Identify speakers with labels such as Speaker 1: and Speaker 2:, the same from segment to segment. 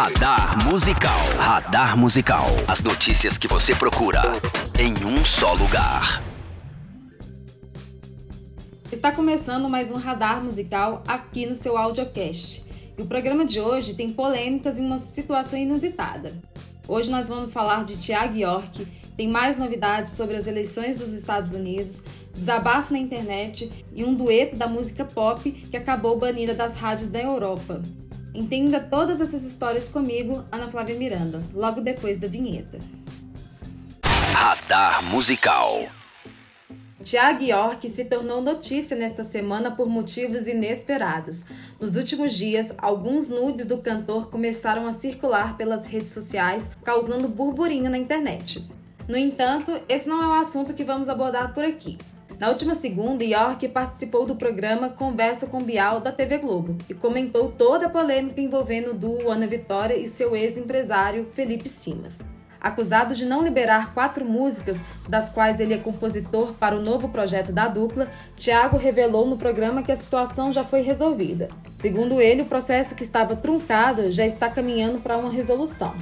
Speaker 1: Radar Musical. Radar Musical. As notícias que você procura em um só lugar.
Speaker 2: Está começando mais um Radar Musical aqui no seu Audiocast. E o programa de hoje tem polêmicas e uma situação inusitada. Hoje nós vamos falar de Tiago York, tem mais novidades sobre as eleições dos Estados Unidos, desabafo na internet e um dueto da música pop que acabou banida das rádios da Europa. Entenda todas essas histórias comigo, Ana Flávia Miranda, logo depois da vinheta.
Speaker 1: Radar Musical.
Speaker 2: Tiago York se tornou notícia nesta semana por motivos inesperados. Nos últimos dias, alguns nudes do cantor começaram a circular pelas redes sociais, causando burburinho na internet. No entanto, esse não é o assunto que vamos abordar por aqui. Na última segunda, York participou do programa Conversa com Bial da TV Globo e comentou toda a polêmica envolvendo o duo Ana Vitória e seu ex-empresário Felipe Simas. Acusado de não liberar quatro músicas, das quais ele é compositor para o novo projeto da dupla, Thiago revelou no programa que a situação já foi resolvida. Segundo ele, o processo que estava truncado já está caminhando para uma resolução.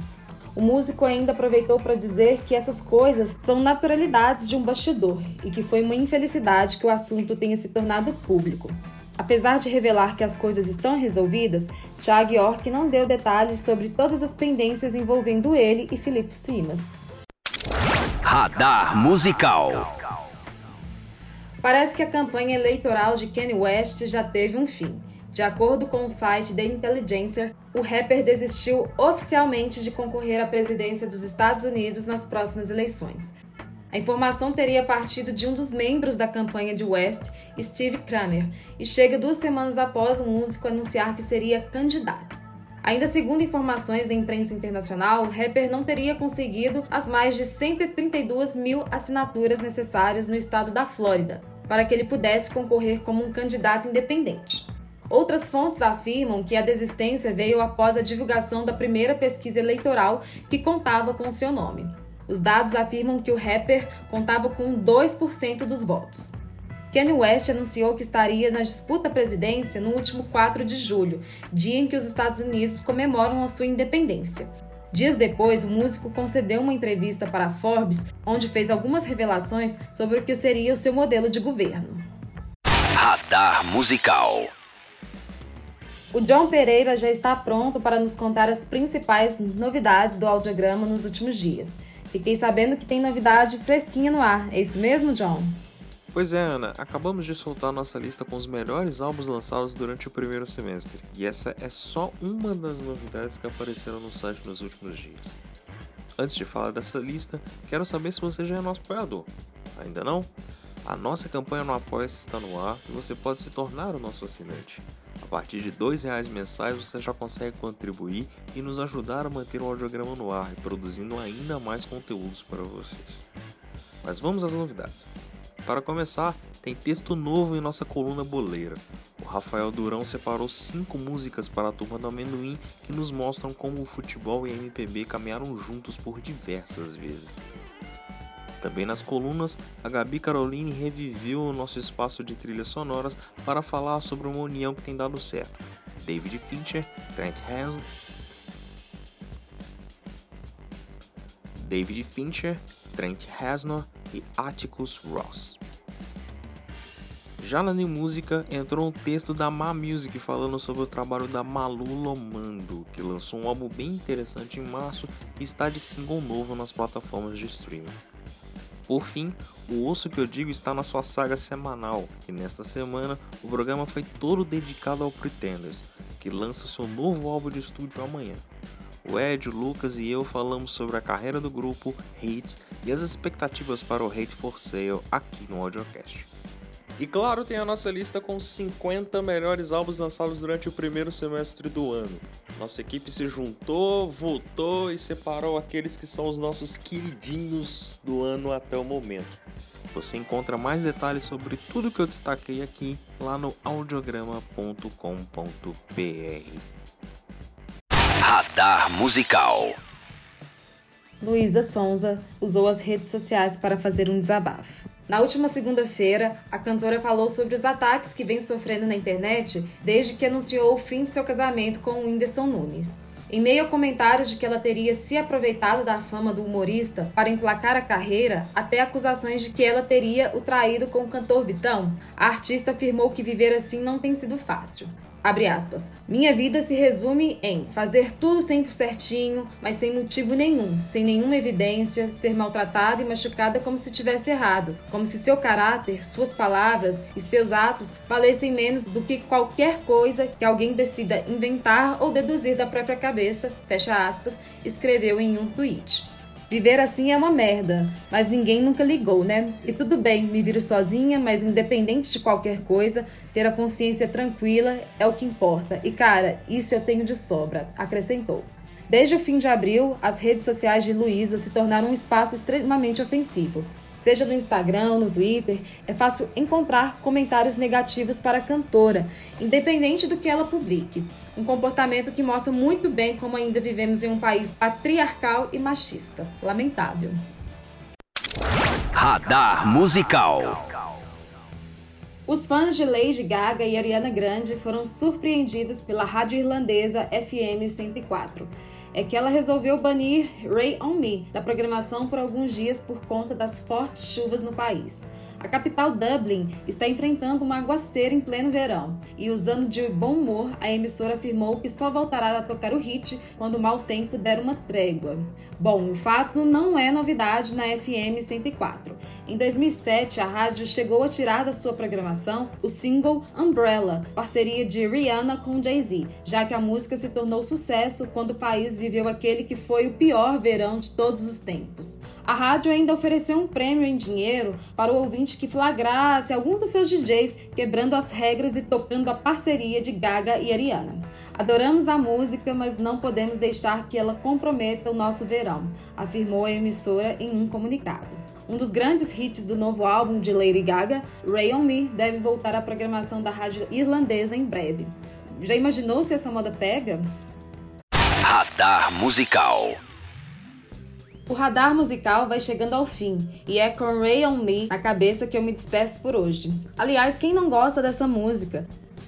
Speaker 2: O músico ainda aproveitou para dizer que essas coisas são naturalidades de um bastidor e que foi uma infelicidade que o assunto tenha se tornado público. Apesar de revelar que as coisas estão resolvidas, Thiago York não deu detalhes sobre todas as pendências envolvendo ele e Felipe Simas.
Speaker 1: Radar Musical.
Speaker 2: Parece que a campanha eleitoral de Kanye West já teve um fim. De acordo com o site The Intelligencer, o rapper desistiu oficialmente de concorrer à presidência dos Estados Unidos nas próximas eleições. A informação teria partido de um dos membros da campanha de West, Steve Kramer, e chega duas semanas após o músico anunciar que seria candidato. Ainda segundo informações da imprensa internacional, o rapper não teria conseguido as mais de 132 mil assinaturas necessárias no estado da Flórida para que ele pudesse concorrer como um candidato independente. Outras fontes afirmam que a desistência veio após a divulgação da primeira pesquisa eleitoral que contava com seu nome. Os dados afirmam que o rapper contava com 2% dos votos. Kanye West anunciou que estaria na disputa à presidência no último 4 de julho, dia em que os Estados Unidos comemoram a sua independência. Dias depois, o músico concedeu uma entrevista para a Forbes, onde fez algumas revelações sobre o que seria o seu modelo de governo.
Speaker 1: Radar Musical.
Speaker 2: O John Pereira já está pronto para nos contar as principais novidades do audiograma nos últimos dias. Fiquei sabendo que tem novidade fresquinha no ar. É isso mesmo, John?
Speaker 3: Pois é, Ana, acabamos de soltar nossa lista com os melhores álbuns lançados durante o primeiro semestre, e essa é só uma das novidades que apareceram no site nos últimos dias. Antes de falar dessa lista, quero saber se você já é nosso apoiador. Ainda não? A nossa campanha no Apoia-se está no ar e você pode se tornar o nosso assinante. A partir de R$ reais mensais você já consegue contribuir e nos ajudar a manter o audiograma no ar e produzindo ainda mais conteúdos para vocês. Mas vamos às novidades. Para começar, tem texto novo em nossa coluna boleira. O Rafael Durão separou cinco músicas para a turma do amendoim que nos mostram como o futebol e a MPB caminharam juntos por diversas vezes. Também nas colunas, a Gabi Caroline reviveu o nosso espaço de trilhas sonoras para falar sobre uma união que tem dado certo. David Fincher, Trent Reznor, David Fincher, Trent Reznor e Atticus Ross. Já na New Música entrou um texto da Ma Music falando sobre o trabalho da Malu Lomando, que lançou um álbum bem interessante em março e está de single novo nas plataformas de streaming. Por fim, o Osso que eu digo está na sua saga semanal, e nesta semana o programa foi todo dedicado ao Pretenders, que lança seu novo álbum de estúdio amanhã. O Ed, o Lucas e eu falamos sobre a carreira do grupo, hits e as expectativas para o Hate for Sale aqui no Audiocast. E claro, tem a nossa lista com 50 melhores álbuns lançados durante o primeiro semestre do ano. Nossa equipe se juntou, votou e separou aqueles que são os nossos queridinhos do ano até o momento. Você encontra mais detalhes sobre tudo que eu destaquei aqui lá no audiograma.com.br.
Speaker 1: Radar Musical.
Speaker 2: Luísa Sonza usou as redes sociais para fazer um desabafo. Na última segunda-feira, a cantora falou sobre os ataques que vem sofrendo na internet desde que anunciou o fim de seu casamento com o Whindersson Nunes. Em meio a comentários de que ela teria se aproveitado da fama do humorista para emplacar a carreira, até acusações de que ela teria o traído com o cantor Vitão, a artista afirmou que viver assim não tem sido fácil. Abre aspas. Minha vida se resume em fazer tudo sempre certinho, mas sem motivo nenhum, sem nenhuma evidência, ser maltratada e machucada como se tivesse errado, como se seu caráter, suas palavras e seus atos valessem menos do que qualquer coisa que alguém decida inventar ou deduzir da própria cabeça, fecha aspas, escreveu em um tweet. Viver assim é uma merda, mas ninguém nunca ligou, né? E tudo bem, me viro sozinha, mas independente de qualquer coisa, ter a consciência tranquila é o que importa. E cara, isso eu tenho de sobra, acrescentou. Desde o fim de abril, as redes sociais de Luísa se tornaram um espaço extremamente ofensivo seja no Instagram, no Twitter, é fácil encontrar comentários negativos para a cantora, independente do que ela publique. Um comportamento que mostra muito bem como ainda vivemos em um país patriarcal e machista. Lamentável.
Speaker 1: Radar Musical.
Speaker 2: Os fãs de Lady Gaga e Ariana Grande foram surpreendidos pela rádio irlandesa FM 104 é que ela resolveu banir Ray on Me da programação por alguns dias por conta das fortes chuvas no país. A capital Dublin está enfrentando um aguaceiro em pleno verão e, usando de bom humor, a emissora afirmou que só voltará a tocar o hit quando o mau tempo der uma trégua. Bom, o fato não é novidade na FM 104. Em 2007, a rádio chegou a tirar da sua programação o single Umbrella, parceria de Rihanna com Jay-Z, já que a música se tornou sucesso quando o país viveu aquele que foi o pior verão de todos os tempos. A rádio ainda ofereceu um prêmio em dinheiro para o ouvinte que flagrasse algum dos seus DJs quebrando as regras e tocando a parceria de Gaga e Ariana. Adoramos a música, mas não podemos deixar que ela comprometa o nosso verão, afirmou a emissora em um comunicado. Um dos grandes hits do novo álbum de Lady Gaga, Ray on Me, deve voltar à programação da rádio irlandesa em breve. Já imaginou se essa moda pega?
Speaker 1: Radar Musical
Speaker 2: o radar musical vai chegando ao fim e é com Ray on Me na cabeça que eu me despeço por hoje. Aliás, quem não gosta dessa música?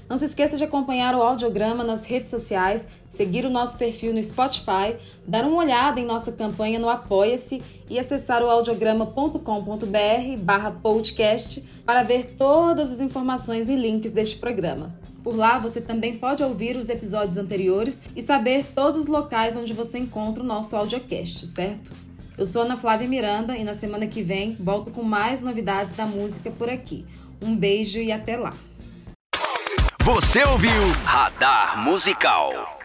Speaker 2: Não se esqueça de acompanhar o audiograma nas redes sociais, seguir o nosso perfil no Spotify, dar uma olhada em nossa campanha no Apoia-se e acessar o audiograma.com.br barra podcast para ver todas as informações e links deste programa. Por lá você também pode ouvir os episódios anteriores e saber todos os locais onde você encontra o nosso audiocast, certo? Eu sou Ana Flávia Miranda e na semana que vem volto com mais novidades da música por aqui. Um beijo e até lá.
Speaker 1: Você ouviu Radar Musical.